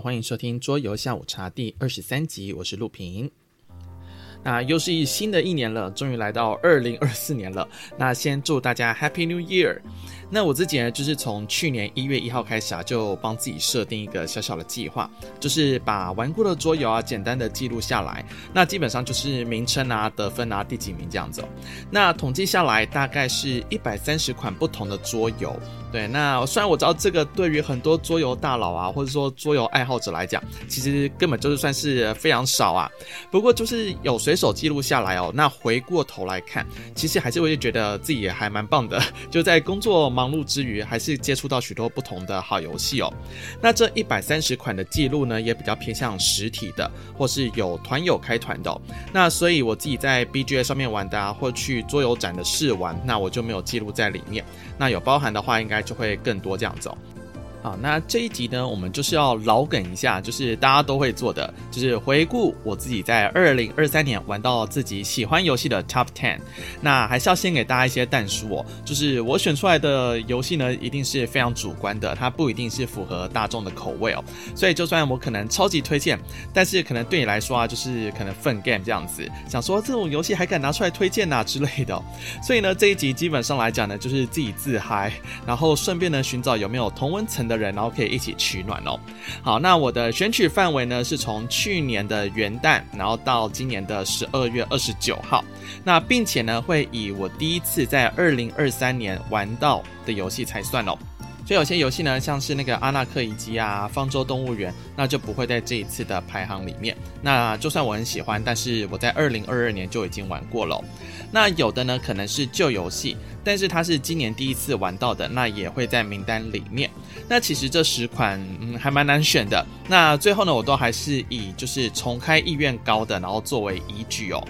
欢迎收听桌游下午茶第二十三集，我是陆平。那又是一新的一年了，终于来到二零二四年了。那先祝大家 Happy New Year！那我自己呢，就是从去年一月一号开始啊，就帮自己设定一个小小的计划，就是把玩过的桌游啊，简单的记录下来。那基本上就是名称啊、得分啊、第几名这样子。那统计下来，大概是一百三十款不同的桌游。对，那虽然我知道这个对于很多桌游大佬啊，或者说桌游爱好者来讲，其实根本就是算是非常少啊。不过就是有随随手记录下来哦。那回过头来看，其实还是会觉得自己也还蛮棒的，就在工作忙碌之余，还是接触到许多不同的好游戏哦。那这一百三十款的记录呢，也比较偏向实体的，或是有团友开团的。那所以我自己在 BGA 上面玩的啊，或去桌游展的试玩，那我就没有记录在里面。那有包含的话，应该就会更多这样子哦。好，那这一集呢，我们就是要老梗一下，就是大家都会做的，就是回顾我自己在二零二三年玩到自己喜欢游戏的 Top Ten。那还是要先给大家一些但书哦，就是我选出来的游戏呢，一定是非常主观的，它不一定是符合大众的口味哦。所以就算我可能超级推荐，但是可能对你来说啊，就是可能粪 game 这样子，想说这种游戏还敢拿出来推荐呐、之类的。所以呢，这一集基本上来讲呢，就是自己自嗨，然后顺便呢寻找有没有同温层的人，然后可以一起取暖哦。好，那我的选取范围呢，是从去年的元旦，然后到今年的十二月二十九号。那并且呢，会以我第一次在二零二三年玩到的游戏才算哦。所以有些游戏呢，像是那个阿纳克遗迹啊、方舟动物园，那就不会在这一次的排行里面。那就算我很喜欢，但是我在二零二二年就已经玩过了。那有的呢，可能是旧游戏，但是它是今年第一次玩到的，那也会在名单里面。那其实这十款，嗯，还蛮难选的。那最后呢，我都还是以就是重开意愿高的，然后作为依据哦。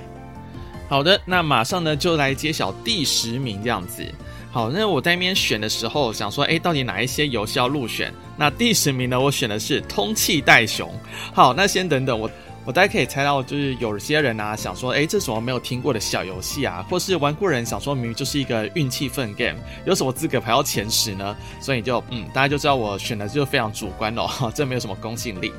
好的，那马上呢就来揭晓第十名这样子。好，那我在那边选的时候，想说，哎，到底哪一些游戏要入选？那第十名呢，我选的是《通气袋熊》。好，那先等等我。我大家可以猜到，就是有些人啊想说，哎，这是什么没有听过的小游戏啊？或是玩过人想说，明明就是一个运气粪 game，有什么资格排到前十呢？所以就嗯，大家就知道我选的就非常主观哦，这没有什么公信力。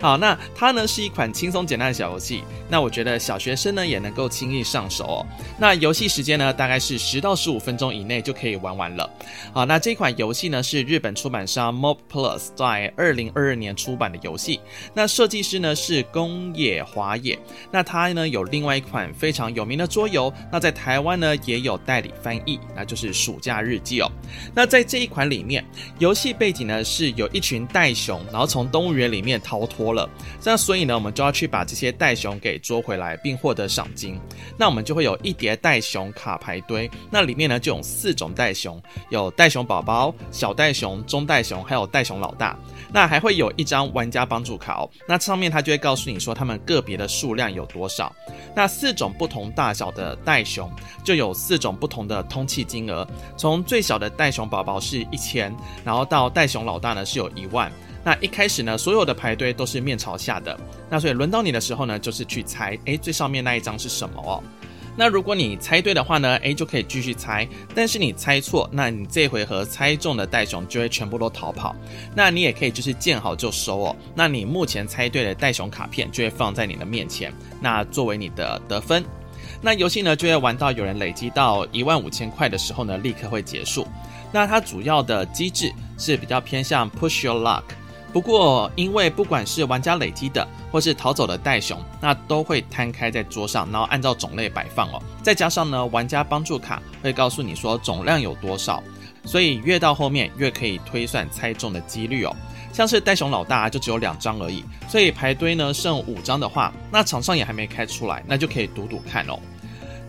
好，那它呢是一款轻松简单的小游戏，那我觉得小学生呢也能够轻易上手哦。那游戏时间呢大概是十到十五分钟以内就可以玩完了。好，那这款游戏呢是日本出版商 Mob Plus 在二零二二年出版的游戏，那设计师呢是宫。宫野华也，那他呢有另外一款非常有名的桌游，那在台湾呢也有代理翻译，那就是《暑假日记》哦。那在这一款里面，游戏背景呢是有一群袋熊，然后从动物园里面逃脱了，那所以呢我们就要去把这些袋熊给捉回来，并获得赏金。那我们就会有一叠袋熊卡牌堆，那里面呢就有四种袋熊，有袋熊宝宝、小袋熊、中袋熊，还有袋熊老大。那还会有一张玩家帮助卡哦，那上面它就会告诉你说他们个别的数量有多少。那四种不同大小的袋熊就有四种不同的通气金额，从最小的袋熊宝宝是一千，然后到袋熊老大呢是有一万。那一开始呢，所有的排队都是面朝下的，那所以轮到你的时候呢，就是去猜，诶，最上面那一张是什么哦。那如果你猜对的话呢，诶，就可以继续猜。但是你猜错，那你这回合猜中的袋熊就会全部都逃跑。那你也可以就是见好就收哦。那你目前猜对的袋熊卡片就会放在你的面前，那作为你的得分。那游戏呢就会玩到有人累积到一万五千块的时候呢，立刻会结束。那它主要的机制是比较偏向 push your luck。不过，因为不管是玩家累积的，或是逃走的袋熊，那都会摊开在桌上，然后按照种类摆放哦。再加上呢，玩家帮助卡会告诉你说总量有多少，所以越到后面越可以推算猜中的几率哦。像是袋熊老大就只有两张而已，所以牌堆呢剩五张的话，那场上也还没开出来，那就可以赌赌看哦。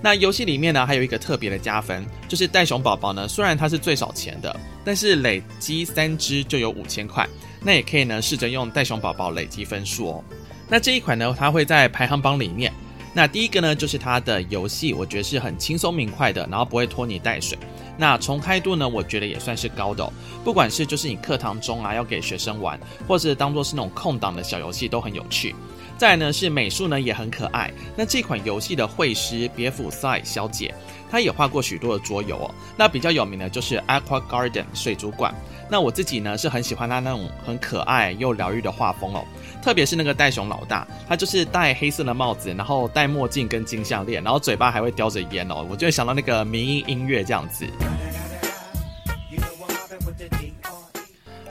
那游戏里面呢，还有一个特别的加分，就是袋熊宝宝呢，虽然它是最少钱的，但是累积三只就有五千块。那也可以呢，试着用袋熊宝宝累积分数哦。那这一款呢，它会在排行榜里面。那第一个呢，就是它的游戏，我觉得是很轻松明快的，然后不会拖泥带水。那重开度呢，我觉得也算是高的哦。不管是就是你课堂中啊要给学生玩，或是当做是那种空档的小游戏，都很有趣。再来呢是美术呢也很可爱。那这款游戏的绘师别府赛小姐，她也画过许多的桌游哦。那比较有名的就是 Aqua Garden 水族馆。那我自己呢是很喜欢他那种很可爱又疗愈的画风哦。特别是那个戴熊老大，他就是戴黑色的帽子，然后戴墨镜跟金项链，然后嘴巴还会叼着烟哦。我就会想到那个民音音乐这样子。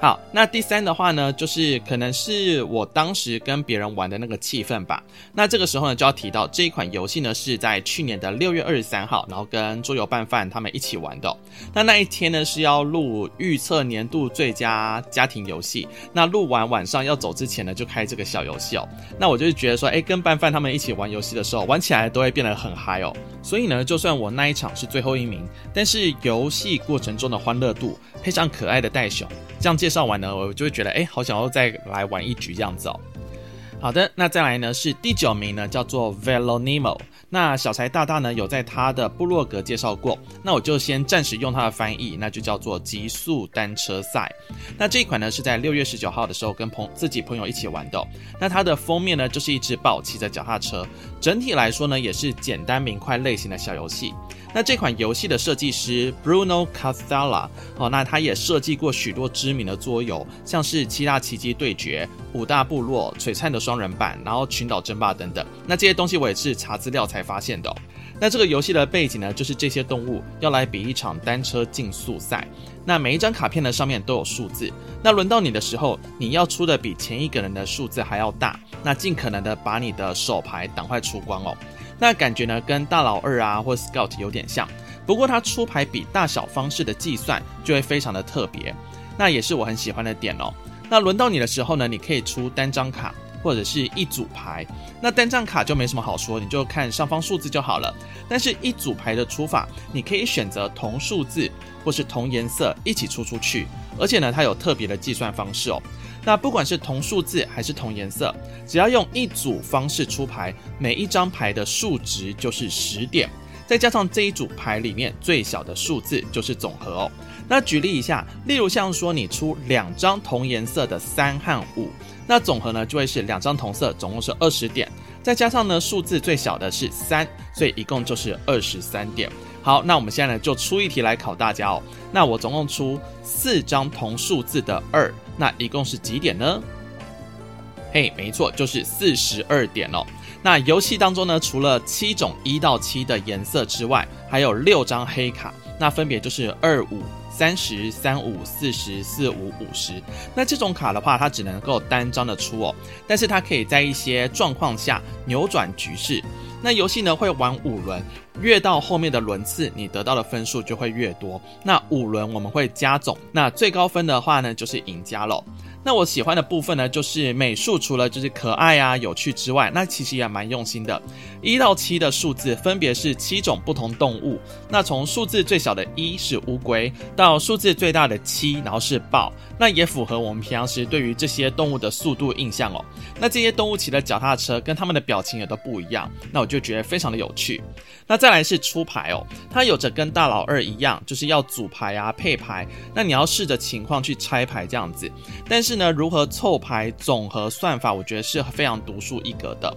好，那第三的话呢，就是可能是我当时跟别人玩的那个气氛吧。那这个时候呢，就要提到这一款游戏呢，是在去年的六月二十三号，然后跟桌游拌饭他们一起玩的。那那一天呢，是要录预测年度最佳家庭游戏。那录完晚上要走之前呢，就开这个小游戏哦。那我就是觉得说，哎，跟拌饭他们一起玩游戏的时候，玩起来都会变得很嗨哦。所以呢，就算我那一场是最后一名，但是游戏过程中的欢乐度，配上可爱的袋熊，这样介介绍完呢，我就会觉得，哎，好想要再来玩一局这样子哦。好的，那再来呢是第九名呢，叫做 Velonimo。那小柴大大呢有在他的部落格介绍过，那我就先暂时用他的翻译，那就叫做极速单车赛。那这一款呢是在六月十九号的时候跟朋自己朋友一起玩的。那它的封面呢就是一只豹骑着脚踏车，整体来说呢也是简单明快类型的小游戏。那这款游戏的设计师 Bruno Cathala 哦，那他也设计过许多知名的桌游，像是七大奇迹对决、五大部落、璀璨的双人版，然后群岛争霸等等。那这些东西我也是查资料才发现的。那这个游戏的背景呢，就是这些动物要来比一场单车竞速赛。那每一张卡片呢上面都有数字，那轮到你的时候，你要出的比前一个人的数字还要大，那尽可能的把你的手牌赶快出光哦。那感觉呢，跟大佬二啊或 Scout 有点像，不过它出牌比大小方式的计算就会非常的特别，那也是我很喜欢的点哦。那轮到你的时候呢，你可以出单张卡或者是一组牌。那单张卡就没什么好说，你就看上方数字就好了。但是一组牌的出法，你可以选择同数字或是同颜色一起出出去，而且呢，它有特别的计算方式哦。那不管是同数字还是同颜色，只要用一组方式出牌，每一张牌的数值就是十点，再加上这一组牌里面最小的数字就是总和哦。那举例一下，例如像说你出两张同颜色的三和五，那总和呢就会是两张同色，总共是二十点，再加上呢数字最小的是三，所以一共就是二十三点。好，那我们现在呢就出一题来考大家哦。那我总共出四张同数字的二，那一共是几点呢？嘿，没错，就是四十二点哦。那游戏当中呢，除了七种一到七的颜色之外，还有六张黑卡，那分别就是二五、三十、三五、四十、四五、五十。那这种卡的话，它只能够单张的出哦，但是它可以在一些状况下扭转局势。那游戏呢会玩五轮，越到后面的轮次，你得到的分数就会越多。那五轮我们会加总，那最高分的话呢就是赢家喽。那我喜欢的部分呢，就是美术除了就是可爱啊、有趣之外，那其实也蛮用心的。一到七的数字分别是七种不同动物。那从数字最小的一是乌龟，到数字最大的七，然后是豹，那也符合我们平常时对于这些动物的速度印象哦。那这些动物骑的脚踏车跟他们的表情也都不一样，那我就觉得非常的有趣。那再来是出牌哦，它有着跟大老二一样，就是要组牌啊、配牌，那你要试着情况去拆牌这样子，但是。那，如何凑牌总和算法，我觉得是非常独树一格的。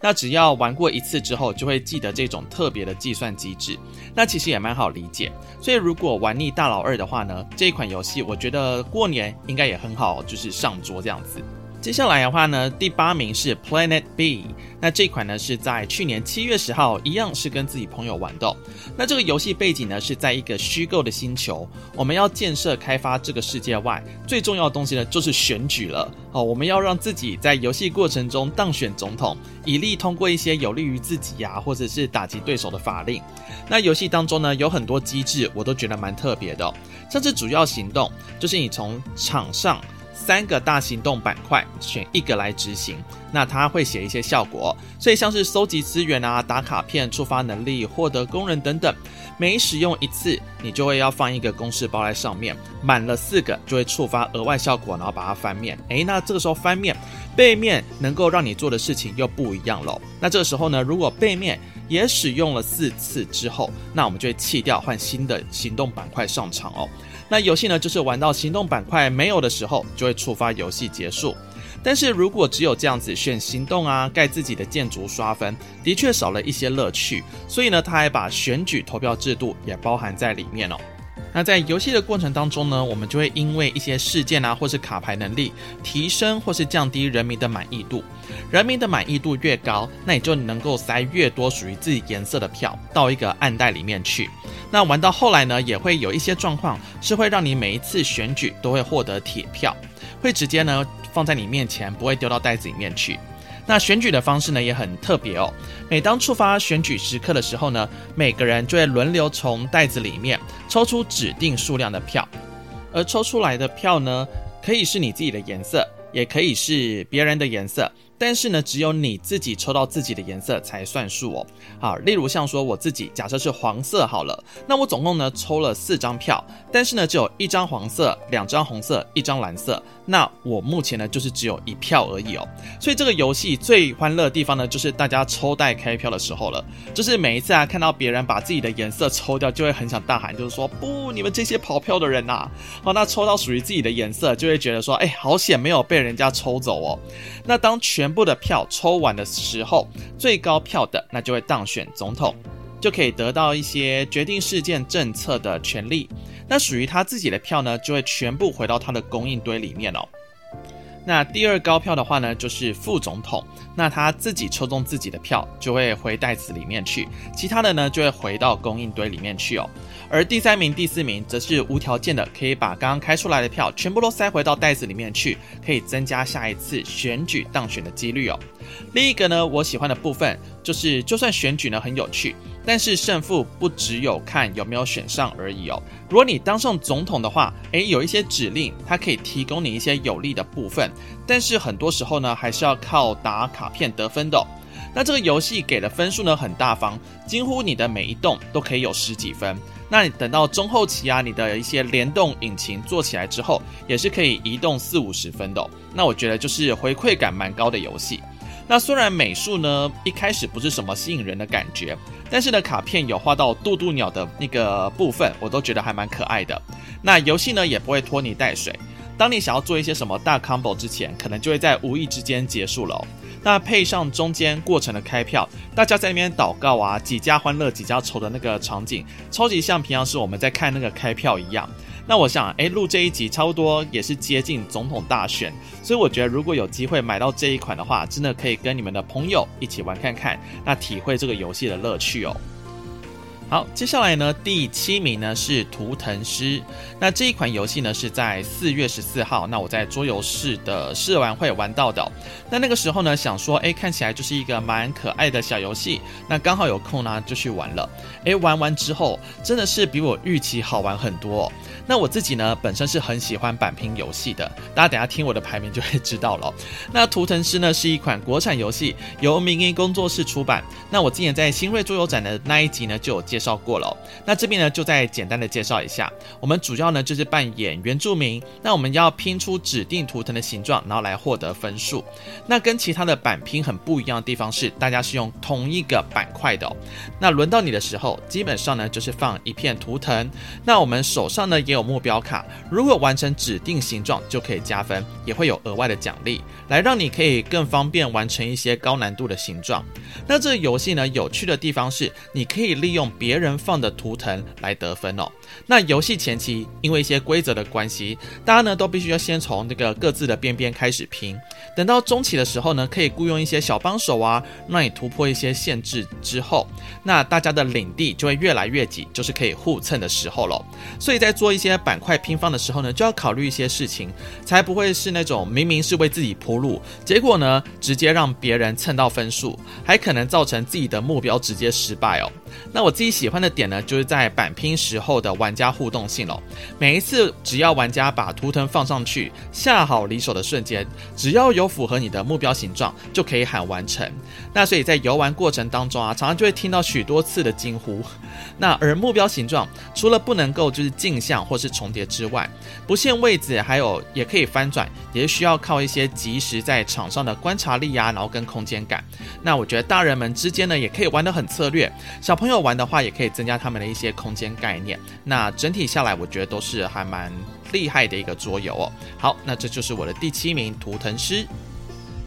那只要玩过一次之后，就会记得这种特别的计算机制。那其实也蛮好理解。所以如果玩腻大老二的话呢，这一款游戏我觉得过年应该也很好，就是上桌这样子。接下来的话呢，第八名是 Planet B。那这款呢是在去年七月十号，一样是跟自己朋友玩的。那这个游戏背景呢是在一个虚构的星球，我们要建设开发这个世界外，最重要的东西呢就是选举了哦。我们要让自己在游戏过程中当选总统，以利通过一些有利于自己呀，或者是打击对手的法令。那游戏当中呢有很多机制，我都觉得蛮特别的哦。像是主要行动，就是你从场上。三个大行动板块，选一个来执行。那它会写一些效果，所以像是收集资源啊、打卡片、触发能力、获得工人等等，每使用一次，你就会要放一个公式包在上面，满了四个就会触发额外效果，然后把它翻面。诶，那这个时候翻面，背面能够让你做的事情又不一样喽。那这个时候呢，如果背面也使用了四次之后，那我们就会弃掉，换新的行动板块上场哦。那游戏呢，就是玩到行动板块没有的时候，就会触发游戏结束。但是如果只有这样子选行动啊，盖自己的建筑刷分，的确少了一些乐趣。所以呢，他还把选举投票制度也包含在里面哦。那在游戏的过程当中呢，我们就会因为一些事件啊，或是卡牌能力提升或是降低人民的满意度。人民的满意度越高，那你就能够塞越多属于自己颜色的票到一个暗袋里面去。那玩到后来呢，也会有一些状况是会让你每一次选举都会获得铁票，会直接呢放在你面前，不会丢到袋子里面去。那选举的方式呢也很特别哦。每当触发选举时刻的时候呢，每个人就会轮流从袋子里面抽出指定数量的票，而抽出来的票呢，可以是你自己的颜色，也可以是别人的颜色。但是呢，只有你自己抽到自己的颜色才算数哦。好，例如像说我自己，假设是黄色好了，那我总共呢抽了四张票，但是呢只有一张黄色，两张红色，一张蓝色。那我目前呢就是只有一票而已哦。所以这个游戏最欢乐的地方呢，就是大家抽袋开票的时候了。就是每一次啊看到别人把自己的颜色抽掉，就会很想大喊，就是说不，你们这些跑票的人呐！好，那抽到属于自己的颜色，就会觉得说，哎，好险没有被人家抽走哦。那当全部的票抽完的时候，最高票的那就会当选总统，就可以得到一些决定事件政策的权利。那属于他自己的票呢，就会全部回到他的供应堆里面哦。那第二高票的话呢，就是副总统。那他自己抽中自己的票，就会回袋子里面去；其他的呢，就会回到供应堆里面去哦。而第三名、第四名则是无条件的，可以把刚刚开出来的票全部都塞回到袋子里面去，可以增加下一次选举当选的几率哦。另一个呢，我喜欢的部分就是，就算选举呢很有趣，但是胜负不只有看有没有选上而已哦。如果你当上总统的话，诶，有一些指令，它可以提供你一些有利的部分，但是很多时候呢，还是要靠打卡卡片得分的。那这个游戏给的分数呢很大方，几乎你的每一栋都可以有十几分。那你等到中后期啊，你的一些联动引擎做起来之后，也是可以移动四五十分的。那我觉得就是回馈感蛮高的游戏。那虽然美术呢一开始不是什么吸引人的感觉，但是呢卡片有画到渡渡鸟的那个部分，我都觉得还蛮可爱的。那游戏呢也不会拖泥带水，当你想要做一些什么大 combo 之前，可能就会在无意之间结束了。那配上中间过程的开票，大家在那边祷告啊，几家欢乐几家愁的那个场景，超级像平常时我们在看那个开票一样。那我想，诶，录这一集差不多也是接近总统大选，所以我觉得如果有机会买到这一款的话，真的可以跟你们的朋友一起玩看看，那体会这个游戏的乐趣哦。好，接下来呢，第七名呢是图腾师。那这一款游戏呢是在四月十四号，那我在桌游室的试玩会玩到的。那那个时候呢，想说，哎，看起来就是一个蛮可爱的小游戏。那刚好有空呢，就去玩了。哎，玩完之后，真的是比我预期好玩很多哦。那我自己呢，本身是很喜欢板拼游戏的，大家等下听我的排名就会知道了。那图腾师呢是一款国产游戏，由明仪工作室出版。那我之前在新锐桌游展的那一集呢就有介绍。过了，那这边呢就再简单的介绍一下，我们主要呢就是扮演原住民，那我们要拼出指定图腾的形状，然后来获得分数。那跟其他的板拼很不一样的地方是，大家是用同一个板块的哦。那轮到你的时候，基本上呢就是放一片图腾，那我们手上呢也有目标卡，如果完成指定形状就可以加分，也会有额外的奖励，来让你可以更方便完成一些高难度的形状。那这个游戏呢有趣的地方是，你可以利用别别人放的图腾来得分哦。那游戏前期因为一些规则的关系，大家呢都必须要先从这个各自的边边开始拼。等到中期的时候呢，可以雇佣一些小帮手啊，让你突破一些限制之后，那大家的领地就会越来越挤，就是可以互蹭的时候喽。所以在做一些板块拼放的时候呢，就要考虑一些事情，才不会是那种明明是为自己铺路，结果呢直接让别人蹭到分数，还可能造成自己的目标直接失败哦。那我自己喜欢的点呢，就是在板拼时候的玩家互动性哦。每一次只要玩家把图腾放上去，下好离手的瞬间，只要有符合你的目标形状，就可以喊完成。那所以在游玩过程当中啊，常常就会听到许多次的惊呼。那而目标形状除了不能够就是镜像或是重叠之外，不限位置，还有也可以翻转，也是需要靠一些即时在场上的观察力啊，然后跟空间感。那我觉得大人们之间呢，也可以玩得很策略。小朋友玩的话，也可以增加他们的一些空间概念。那整体下来，我觉得都是还蛮厉害的一个桌游哦。好，那这就是我的第七名图腾师。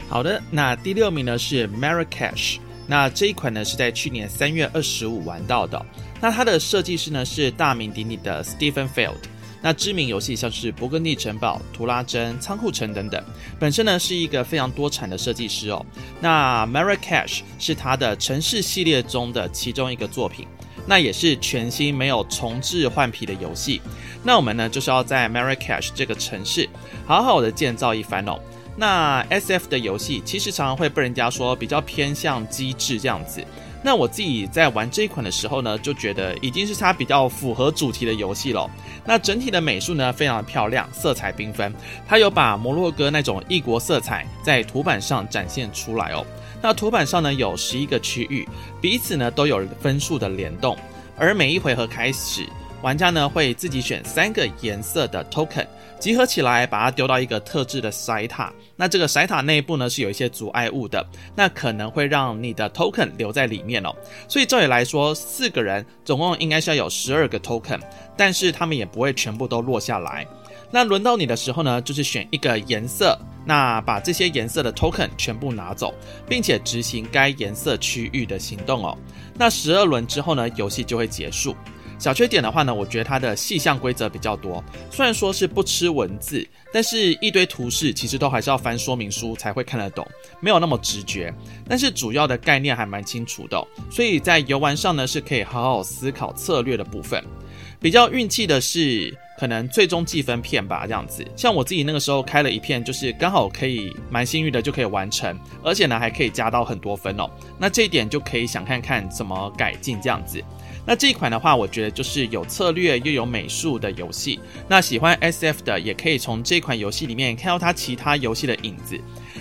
好的，那第六名呢是 Marrakesh。那这一款呢是在去年三月二十五玩到的。那它的设计师呢是大名鼎鼎的 Stephen Field。那知名游戏像是勃艮第城堡、图拉真、仓库城等等，本身呢是一个非常多产的设计师哦。那 Marrakesh 是他的城市系列中的其中一个作品，那也是全新没有重置换皮的游戏。那我们呢就是要在 Marrakesh 这个城市好好的建造一番哦。那 SF 的游戏其实常常会被人家说比较偏向机制这样子。那我自己在玩这一款的时候呢，就觉得已经是它比较符合主题的游戏了。那整体的美术呢，非常的漂亮，色彩缤纷。它有把摩洛哥那种异国色彩在图板上展现出来哦。那图板上呢，有十一个区域，彼此呢都有分数的联动。而每一回合开始，玩家呢会自己选三个颜色的 token。集合起来，把它丢到一个特制的塞塔。那这个塞塔内部呢，是有一些阻碍物的，那可能会让你的 token 留在里面哦。所以照理来说，四个人总共应该是要有十二个 token，但是他们也不会全部都落下来。那轮到你的时候呢，就是选一个颜色，那把这些颜色的 token 全部拿走，并且执行该颜色区域的行动哦。那十二轮之后呢，游戏就会结束。小缺点的话呢，我觉得它的细项规则比较多。虽然说是不吃文字，但是一堆图示其实都还是要翻说明书才会看得懂，没有那么直觉。但是主要的概念还蛮清楚的，所以在游玩上呢是可以好好思考策略的部分。比较运气的是，可能最终计分片吧，这样子。像我自己那个时候开了一片，就是刚好可以蛮幸运的就可以完成，而且呢还可以加到很多分哦。那这一点就可以想看看怎么改进这样子。那这一款的话，我觉得就是有策略又有美术的游戏。那喜欢 SF 的，也可以从这款游戏里面看到它其他游戏的影子。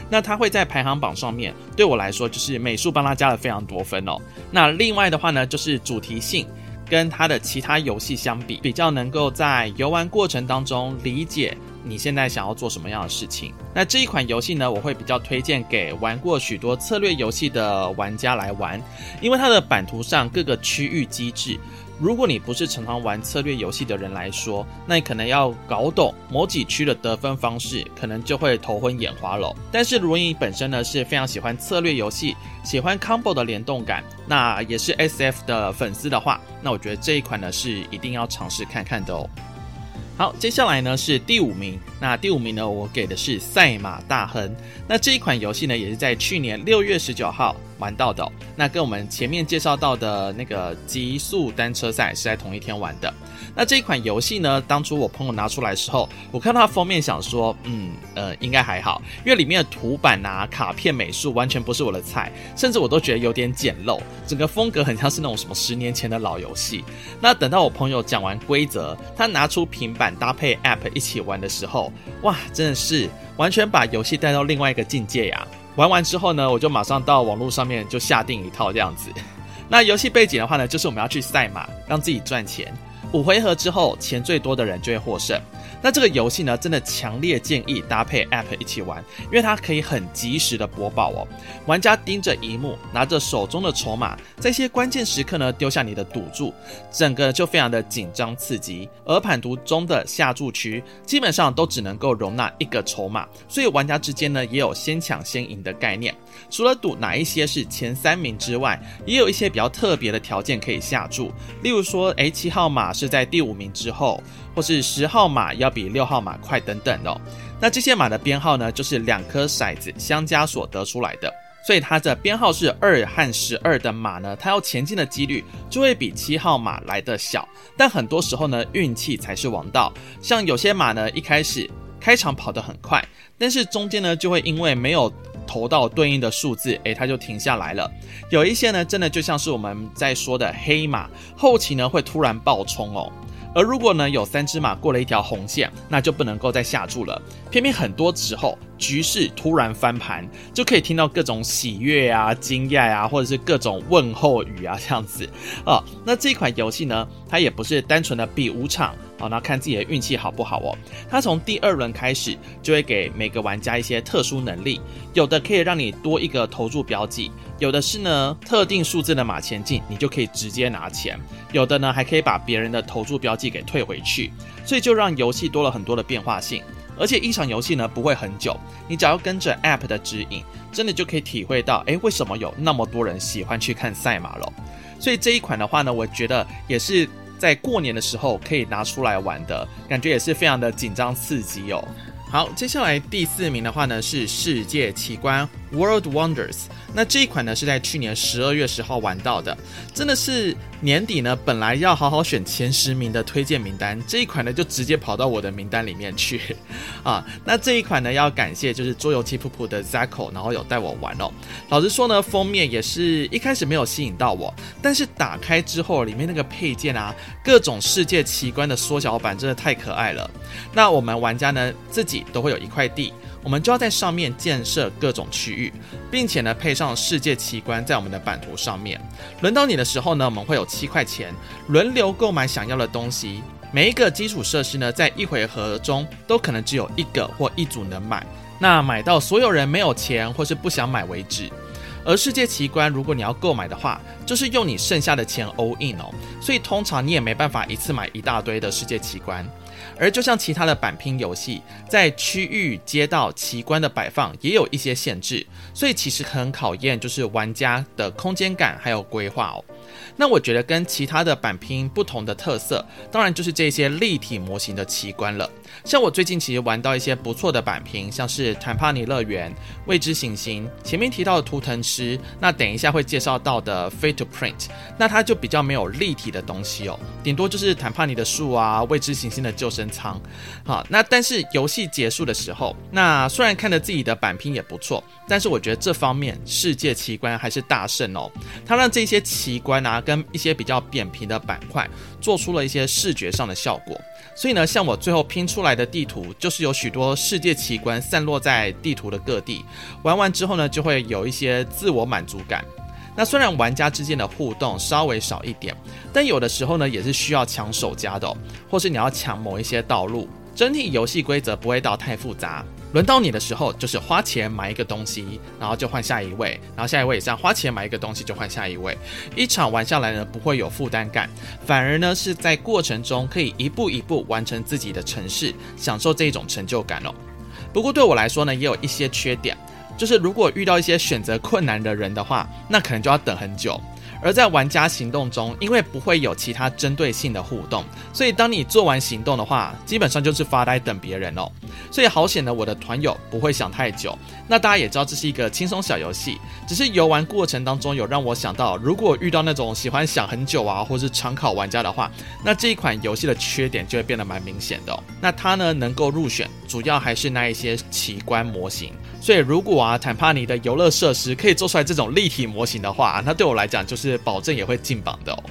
那它会在排行榜上面，对我来说就是美术帮它加了非常多分哦。那另外的话呢，就是主题性跟它的其他游戏相比，比较能够在游玩过程当中理解。你现在想要做什么样的事情？那这一款游戏呢，我会比较推荐给玩过许多策略游戏的玩家来玩，因为它的版图上各个区域机制，如果你不是常常玩策略游戏的人来说，那你可能要搞懂某几区的得分方式，可能就会头昏眼花了。但是如果你本身呢是非常喜欢策略游戏，喜欢 combo 的联动感，那也是 SF 的粉丝的话，那我觉得这一款呢是一定要尝试看看的哦。好，接下来呢是第五名。那第五名呢，我给的是赛马大亨。那这一款游戏呢，也是在去年六月十九号玩到的。那跟我们前面介绍到的那个极速单车赛是在同一天玩的。那这一款游戏呢，当初我朋友拿出来的时候，我看到它封面想说，嗯呃，应该还好，因为里面的图板啊、卡片美术完全不是我的菜，甚至我都觉得有点简陋，整个风格很像是那种什么十年前的老游戏。那等到我朋友讲完规则，他拿出平板搭配 App 一起玩的时候，哇，真的是完全把游戏带到另外一个境界呀！玩完之后呢，我就马上到网络上面就下定一套这样子。那游戏背景的话呢，就是我们要去赛马，让自己赚钱。五回合之后，钱最多的人就会获胜。那这个游戏呢，真的强烈建议搭配 App 一起玩，因为它可以很及时的播报哦。玩家盯着萤幕，拿着手中的筹码，在一些关键时刻呢，丢下你的赌注，整个就非常的紧张刺激。而版图中的下注区基本上都只能够容纳一个筹码，所以玩家之间呢，也有先抢先赢的概念。除了赌哪一些是前三名之外，也有一些比较特别的条件可以下注，例如说，诶，七号码是是在第五名之后。或是十号码要比六号码快等等哦，那这些码的编号呢，就是两颗骰子相加所得出来的，所以它的编号是二和十二的码呢，它要前进的几率就会比七号码来得小。但很多时候呢，运气才是王道。像有些码呢，一开始开场跑得很快，但是中间呢，就会因为没有投到对应的数字，诶，它就停下来了。有一些呢，真的就像是我们在说的黑马，后期呢会突然爆冲哦。而如果呢，有三只马过了一条红线，那就不能够再下注了。偏偏很多时候局势突然翻盘，就可以听到各种喜悦啊、惊讶啊，或者是各种问候语啊这样子啊。那这款游戏呢，它也不是单纯的比五场啊，那看自己的运气好不好哦。它从第二轮开始就会给每个玩家一些特殊能力，有的可以让你多一个投注标记，有的是呢特定数字的马前进，你就可以直接拿钱，有的呢还可以把别人的投注标记给退回去，所以就让游戏多了很多的变化性。而且一场游戏呢不会很久，你只要跟着 App 的指引，真的就可以体会到，诶，为什么有那么多人喜欢去看赛马了？所以这一款的话呢，我觉得也是在过年的时候可以拿出来玩的，感觉也是非常的紧张刺激哦。好，接下来第四名的话呢是世界奇观 World Wonders。那这一款呢是在去年十二月十号玩到的，真的是年底呢本来要好好选前十名的推荐名单，这一款呢就直接跑到我的名单里面去 啊。那这一款呢要感谢就是桌游气噗噗的 Zacko，然后有带我玩哦。老实说呢，封面也是一开始没有吸引到我，但是打开之后里面那个配件啊，各种世界奇观的缩小版真的太可爱了。那我们玩家呢自己都会有一块地。我们就要在上面建设各种区域，并且呢配上世界奇观在我们的版图上面。轮到你的时候呢，我们会有七块钱，轮流购买想要的东西。每一个基础设施呢，在一回合中都可能只有一个或一组能买，那买到所有人没有钱或是不想买为止。而世界奇观，如果你要购买的话，就是用你剩下的钱 all in 哦，所以通常你也没办法一次买一大堆的世界奇观。而就像其他的板拼游戏，在区域、街道、奇观的摆放也有一些限制，所以其实很考验就是玩家的空间感还有规划哦。那我觉得跟其他的版拼不同的特色，当然就是这些立体模型的奇观了。像我最近其实玩到一些不错的版拼，像是坦帕尼乐园、未知行星，前面提到的图腾师，那等一下会介绍到的 Fate to Print，那它就比较没有立体的东西哦，顶多就是坦帕尼的树啊、未知行星的救生舱。好，那但是游戏结束的时候，那虽然看着自己的版拼也不错，但是我觉得这方面世界奇观还是大胜哦，它让这些奇观啊跟一些比较扁平的板块做出了一些视觉上的效果。所以呢，像我最后拼出来的地图，就是有许多世界奇观散落在地图的各地。玩完之后呢，就会有一些自我满足感。那虽然玩家之间的互动稍微少一点，但有的时候呢，也是需要抢首家的，或是你要抢某一些道路。整体游戏规则不会到太复杂。轮到你的时候，就是花钱买一个东西，然后就换下一位，然后下一位也这样花钱买一个东西就换下一位。一场玩下来呢，不会有负担感，反而呢是在过程中可以一步一步完成自己的城市，享受这种成就感哦。不过对我来说呢，也有一些缺点，就是如果遇到一些选择困难的人的话，那可能就要等很久。而在玩家行动中，因为不会有其他针对性的互动，所以当你做完行动的话，基本上就是发呆等别人哦。所以好险呢，我的团友不会想太久。那大家也知道这是一个轻松小游戏，只是游玩过程当中有让我想到，如果遇到那种喜欢想很久啊，或是常考玩家的话，那这一款游戏的缺点就会变得蛮明显的哦。那它呢能够入选，主要还是那一些奇观模型。所以如果啊坦帕尼的游乐设施可以做出来这种立体模型的话，那对我来讲就是。保证也会进榜的哦。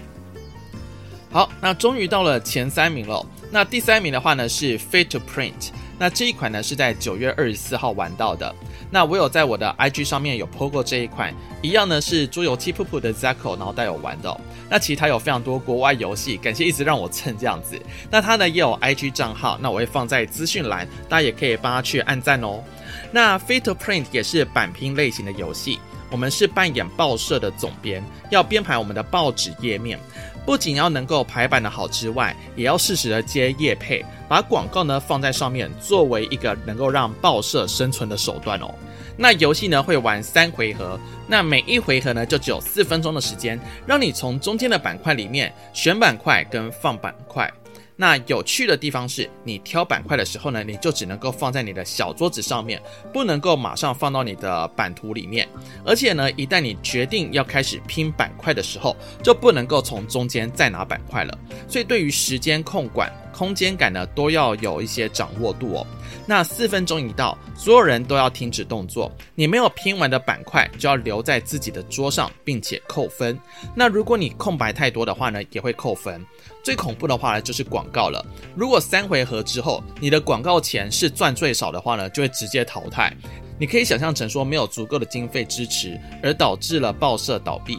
好，那终于到了前三名了。那第三名的话呢是 Fitto Print。那这一款呢是在九月二十四号玩到的。那我有在我的 IG 上面有 po 过这一款，一样呢是桌游气噗噗的 Zacko，然后带我玩的哦。那其他有非常多国外游戏，感谢一直让我蹭这样子。那它呢也有 IG 账号，那我会放在资讯栏，大家也可以帮他去按赞哦。那 Fatal Print 也是板拼类型的游戏。我们是扮演报社的总编，要编排我们的报纸页面，不仅要能够排版的好之外，也要适时的接业配，把广告呢放在上面，作为一个能够让报社生存的手段哦。那游戏呢会玩三回合，那每一回合呢就只有四分钟的时间，让你从中间的板块里面选板块跟放板块。那有趣的地方是，你挑板块的时候呢，你就只能够放在你的小桌子上面，不能够马上放到你的版图里面。而且呢，一旦你决定要开始拼板块的时候，就不能够从中间再拿板块了。所以对于时间控管、空间感呢，都要有一些掌握度哦。那四分钟一到，所有人都要停止动作，你没有拼完的板块就要留在自己的桌上，并且扣分。那如果你空白太多的话呢，也会扣分。最恐怖的话呢，就是广告了。如果三回合之后你的广告钱是赚最少的话呢，就会直接淘汰。你可以想象成说没有足够的经费支持，而导致了报社倒闭。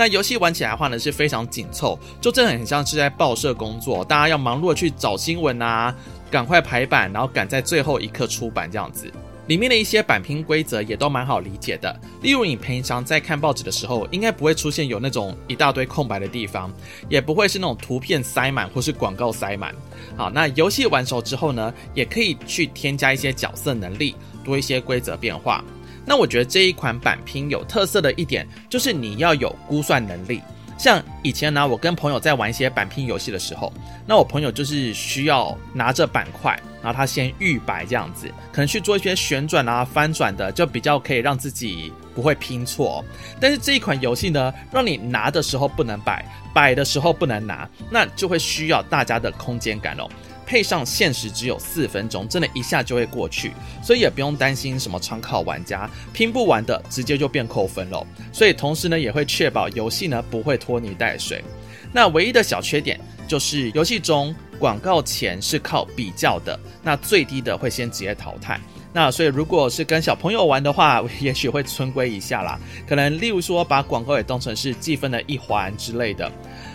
那游戏玩起来的话呢，是非常紧凑，就真的很像是在报社工作，大家要忙碌的去找新闻啊，赶快排版，然后赶在最后一刻出版这样子。里面的一些版拼规则也都蛮好理解的，例如你平常在看报纸的时候，应该不会出现有那种一大堆空白的地方，也不会是那种图片塞满或是广告塞满。好，那游戏玩熟之后呢，也可以去添加一些角色能力，多一些规则变化。那我觉得这一款板拼有特色的一点，就是你要有估算能力。像以前呢，我跟朋友在玩一些板拼游戏的时候，那我朋友就是需要拿着板块，然后他先预摆这样子，可能去做一些旋转啊、翻转的，就比较可以让自己不会拼错。但是这一款游戏呢，让你拿的时候不能摆，摆的时候不能拿，那就会需要大家的空间感哦。配上限时只有四分钟，真的一下就会过去，所以也不用担心什么常考玩家拼不完的，直接就变扣分了。所以同时呢，也会确保游戏呢不会拖泥带水。那唯一的小缺点就是游戏中广告钱是靠比较的，那最低的会先直接淘汰。那所以如果是跟小朋友玩的话，也许会村规一下啦，可能例如说把广告也当成是计分的一环之类的。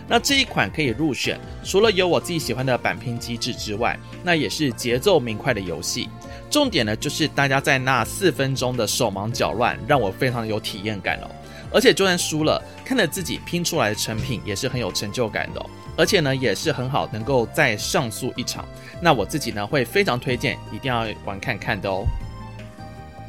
那这一款可以入选，除了有我自己喜欢的板拼机制之外，那也是节奏明快的游戏。重点呢，就是大家在那四分钟的手忙脚乱，让我非常有体验感哦。而且就算输了，看着自己拼出来的成品也是很有成就感的哦。而且呢，也是很好能够再上诉一场。那我自己呢，会非常推荐，一定要玩看看的哦。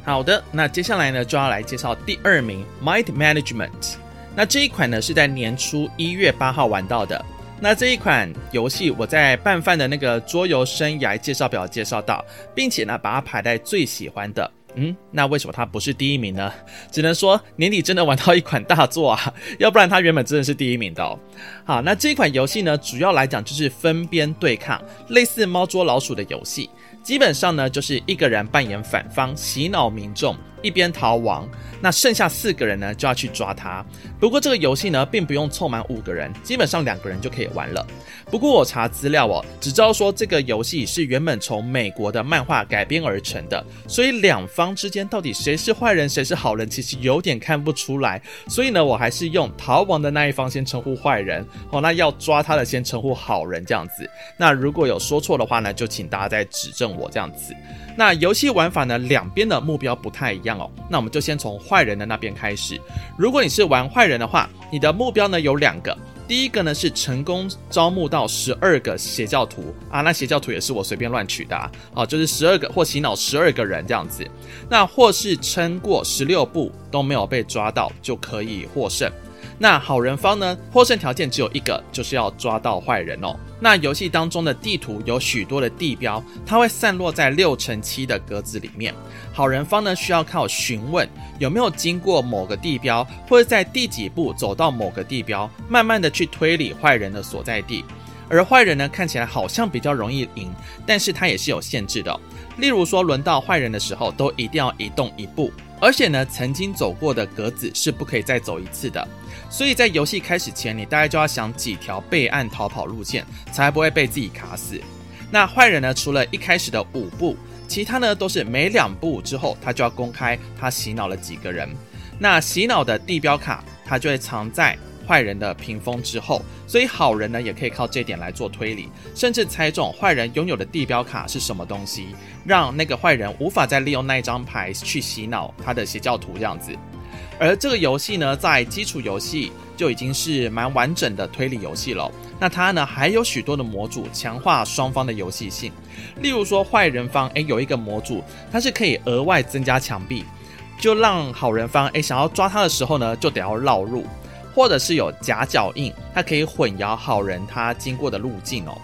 好的，那接下来呢，就要来介绍第二名 Might Management。那这一款呢，是在年初一月八号玩到的。那这一款游戏，我在拌饭的那个桌游生涯介绍表介绍到，并且呢，把它排在最喜欢的。嗯，那为什么它不是第一名呢？只能说年底真的玩到一款大作啊，要不然它原本真的是第一名的哦。好，那这一款游戏呢，主要来讲就是分边对抗，类似猫捉老鼠的游戏。基本上呢，就是一个人扮演反方，洗脑民众，一边逃亡。那剩下四个人呢，就要去抓他。不过这个游戏呢，并不用凑满五个人，基本上两个人就可以玩了。不过我查资料哦，只知道说这个游戏是原本从美国的漫画改编而成的，所以两方之间到底谁是坏人，谁是好人，其实有点看不出来。所以呢，我还是用逃亡的那一方先称呼坏人，哦，那要抓他的先称呼好人这样子。那如果有说错的话呢，就请大家再指正我这样子。那游戏玩法呢，两边的目标不太一样哦。那我们就先从坏人的那边开始。如果你是玩坏人的话，你的目标呢有两个。第一个呢是成功招募到十二个邪教徒啊，那邪教徒也是我随便乱取的啊，哦，就是十二个或洗脑十二个人这样子。那或是撑过十六步都没有被抓到就可以获胜。那好人方呢，获胜条件只有一个，就是要抓到坏人哦。那游戏当中的地图有许多的地标，它会散落在六乘七的格子里面。好人方呢，需要靠询问有没有经过某个地标，或者在第几步走到某个地标，慢慢的去推理坏人的所在地。而坏人呢，看起来好像比较容易赢，但是它也是有限制的。例如说，轮到坏人的时候，都一定要移动一步，而且呢，曾经走过的格子是不可以再走一次的。所以在游戏开始前，你大概就要想几条备案逃跑路线，才不会被自己卡死。那坏人呢，除了一开始的五步，其他呢都是每两步之后，他就要公开他洗脑了几个人。那洗脑的地标卡，它就会藏在坏人的屏风之后，所以好人呢也可以靠这点来做推理，甚至猜中坏人拥有的地标卡是什么东西，让那个坏人无法再利用那一张牌去洗脑他的邪教徒这样子。而这个游戏呢，在基础游戏就已经是蛮完整的推理游戏了。那它呢，还有许多的模组强化双方的游戏性。例如说，坏人方诶有一个模组，它是可以额外增加墙壁，就让好人方诶想要抓他的时候呢，就得要绕路，或者是有假脚印，它可以混淆好人他经过的路径哦。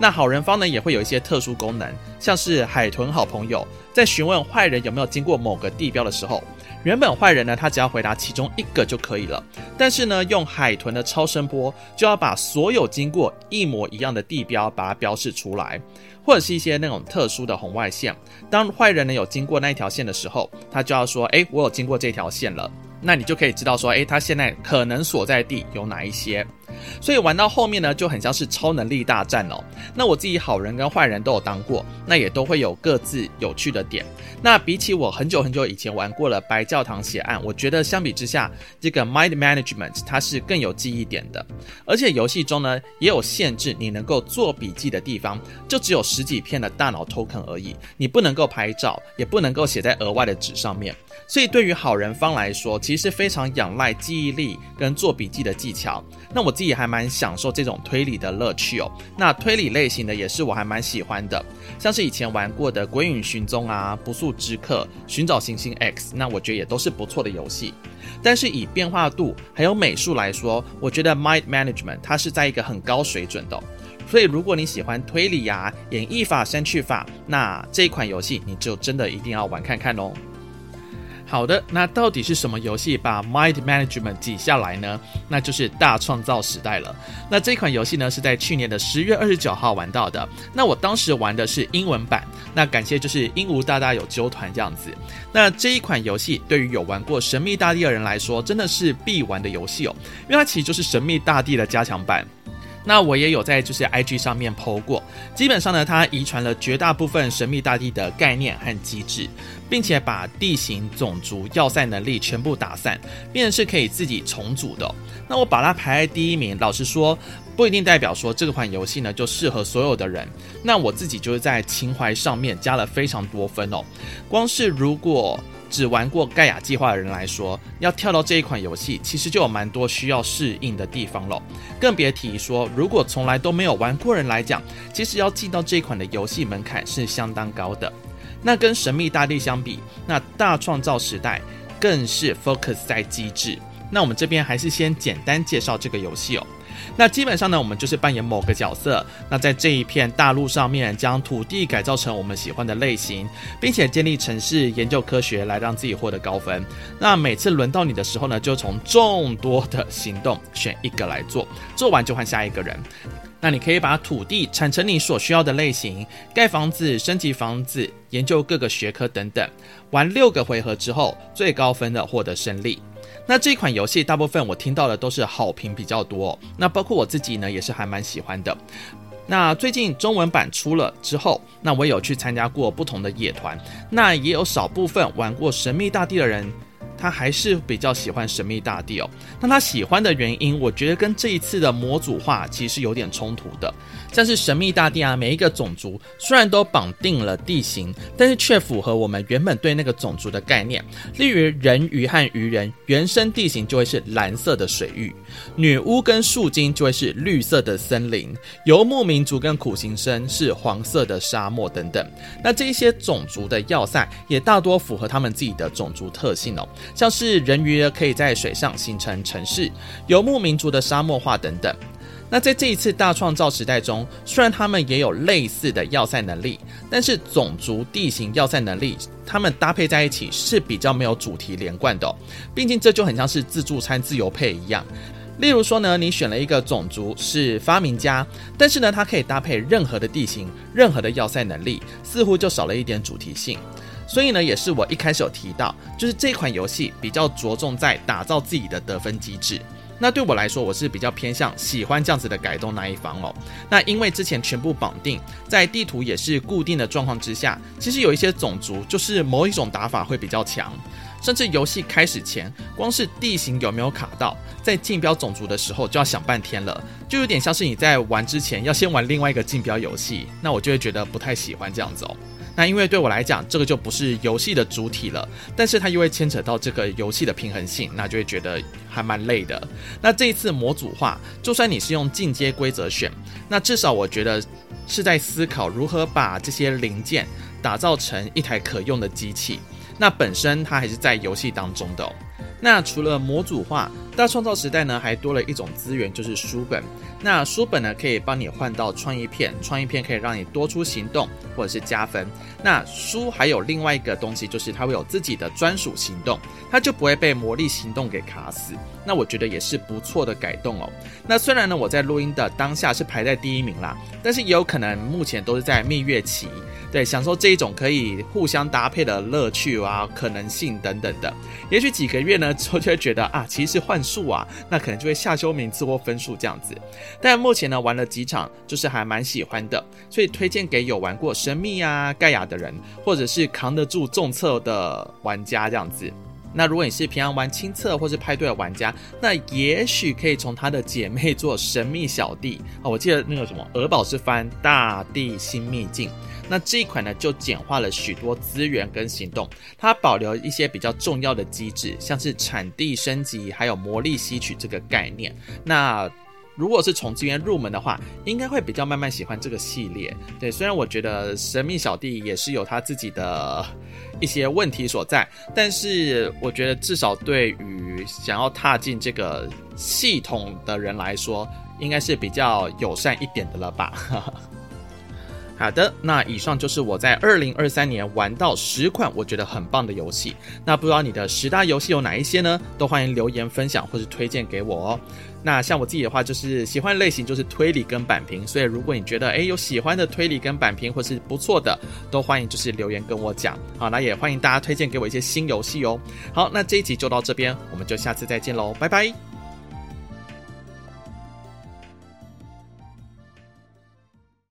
那好人方呢，也会有一些特殊功能，像是海豚好朋友在询问坏人有没有经过某个地标的时候。原本坏人呢，他只要回答其中一个就可以了。但是呢，用海豚的超声波，就要把所有经过一模一样的地标把它标示出来，或者是一些那种特殊的红外线。当坏人呢有经过那一条线的时候，他就要说：“哎，我有经过这条线了。”那你就可以知道说：“哎，他现在可能所在地有哪一些。”所以玩到后面呢，就很像是超能力大战哦。那我自己好人跟坏人都有当过，那也都会有各自有趣的点。那比起我很久很久以前玩过了白教堂血案，我觉得相比之下，这个 Mind Management 它是更有记忆点的。而且游戏中呢，也有限制你能够做笔记的地方，就只有十几片的大脑 token 而已，你不能够拍照，也不能够写在额外的纸上面。所以对于好人方来说，其实非常仰赖记忆力跟做笔记的技巧。那我自己还蛮享受这种推理的乐趣哦。那推理类型的也是我还蛮喜欢的，像是以前玩过的《鬼影寻踪》啊，《不速之客》、《寻找行星 X》，那我觉得也都是不错的游戏。但是以变化度还有美术来说，我觉得 Mind Management 它是在一个很高水准的。所以如果你喜欢推理呀、啊、演绎法、删去法，那这一款游戏你就真的一定要玩看看哦。好的，那到底是什么游戏把 Mind Management 挤下来呢？那就是大创造时代了。那这款游戏呢，是在去年的十月二十九号玩到的。那我当时玩的是英文版。那感谢就是鹦鹉大大有揪团这样子。那这一款游戏对于有玩过《神秘大地》的人来说，真的是必玩的游戏哦，因为它其实就是《神秘大地》的加强版。那我也有在就是 IG 上面 po 过，基本上呢，它遗传了绝大部分神秘大地的概念和机制，并且把地形、种族、要塞能力全部打散，变成是可以自己重组的。那我把它排在第一名，老实说，不一定代表说这款游戏呢就适合所有的人。那我自己就是在情怀上面加了非常多分哦，光是如果。只玩过盖亚计划的人来说，要跳到这一款游戏，其实就有蛮多需要适应的地方了。更别提说，如果从来都没有玩过人来讲，其实要进到这一款的游戏门槛是相当高的。那跟神秘大地相比，那大创造时代更是 focus 在机制。那我们这边还是先简单介绍这个游戏哦。那基本上呢，我们就是扮演某个角色，那在这一片大陆上面，将土地改造成我们喜欢的类型，并且建立城市，研究科学，来让自己获得高分。那每次轮到你的时候呢，就从众多的行动选一个来做，做完就换下一个人。那你可以把土地产成你所需要的类型，盖房子、升级房子、研究各个学科等等。玩六个回合之后，最高分的获得胜利。那这款游戏大部分我听到的都是好评比较多，那包括我自己呢也是还蛮喜欢的。那最近中文版出了之后，那我有去参加过不同的野团，那也有少部分玩过《神秘大地》的人。他还是比较喜欢神秘大地哦。那他喜欢的原因，我觉得跟这一次的模组化其实有点冲突的。像是神秘大地啊，每一个种族虽然都绑定了地形，但是却符合我们原本对那个种族的概念。例如人鱼和鱼人原生地形就会是蓝色的水域，女巫跟树精就会是绿色的森林，游牧民族跟苦行僧是黄色的沙漠等等。那这些种族的要塞也大多符合他们自己的种族特性哦。像是人鱼可以在水上形成城市，游牧民族的沙漠化等等。那在这一次大创造时代中，虽然他们也有类似的要塞能力，但是种族、地形、要塞能力，他们搭配在一起是比较没有主题连贯的。毕竟这就很像是自助餐自由配一样。例如说呢，你选了一个种族是发明家，但是呢，它可以搭配任何的地形、任何的要塞能力，似乎就少了一点主题性。所以呢，也是我一开始有提到，就是这款游戏比较着重在打造自己的得分机制。那对我来说，我是比较偏向喜欢这样子的改动那一方哦。那因为之前全部绑定在地图也是固定的状况之下，其实有一些种族就是某一种打法会比较强，甚至游戏开始前，光是地形有没有卡到，在竞标种族的时候就要想半天了，就有点像是你在玩之前要先玩另外一个竞标游戏，那我就会觉得不太喜欢这样子哦。那因为对我来讲，这个就不是游戏的主体了，但是它又会牵扯到这个游戏的平衡性，那就会觉得还蛮累的。那这一次模组化，就算你是用进阶规则选，那至少我觉得是在思考如何把这些零件打造成一台可用的机器。那本身它还是在游戏当中的。那除了模组化，大创造时代呢，还多了一种资源，就是书本。那书本呢，可以帮你换到创意片，创意片可以让你多出行动或者是加分。那书还有另外一个东西，就是它会有自己的专属行动，它就不会被魔力行动给卡死。那我觉得也是不错的改动哦。那虽然呢，我在录音的当下是排在第一名啦，但是也有可能目前都是在蜜月期，对，享受这一种可以互相搭配的乐趣啊，可能性等等的。也许几个月呢之后就会觉得啊，其实幻术啊，那可能就会下修名次或分数这样子。但目前呢，玩了几场，就是还蛮喜欢的，所以推荐给有玩过神秘啊、盖亚的人，或者是扛得住重策的玩家这样子。那如果你是平常玩轻测或是派对的玩家，那也许可以从他的姐妹做《神秘小弟》啊，我记得那个什么鹅宝是翻《大地新秘境》。那这一款呢，就简化了许多资源跟行动，它保留一些比较重要的机制，像是产地升级，还有魔力吸取这个概念。那如果是从这边入门的话，应该会比较慢慢喜欢这个系列。对，虽然我觉得神秘小弟也是有他自己的一些问题所在，但是我觉得至少对于想要踏进这个系统的人来说，应该是比较友善一点的了吧。好的，那以上就是我在二零二三年玩到十款我觉得很棒的游戏。那不知道你的十大游戏有哪一些呢？都欢迎留言分享或是推荐给我哦。那像我自己的话，就是喜欢类型就是推理跟板平，所以如果你觉得诶有喜欢的推理跟板平或是不错的，都欢迎就是留言跟我讲。好，那也欢迎大家推荐给我一些新游戏哦。好，那这一集就到这边，我们就下次再见喽，拜拜。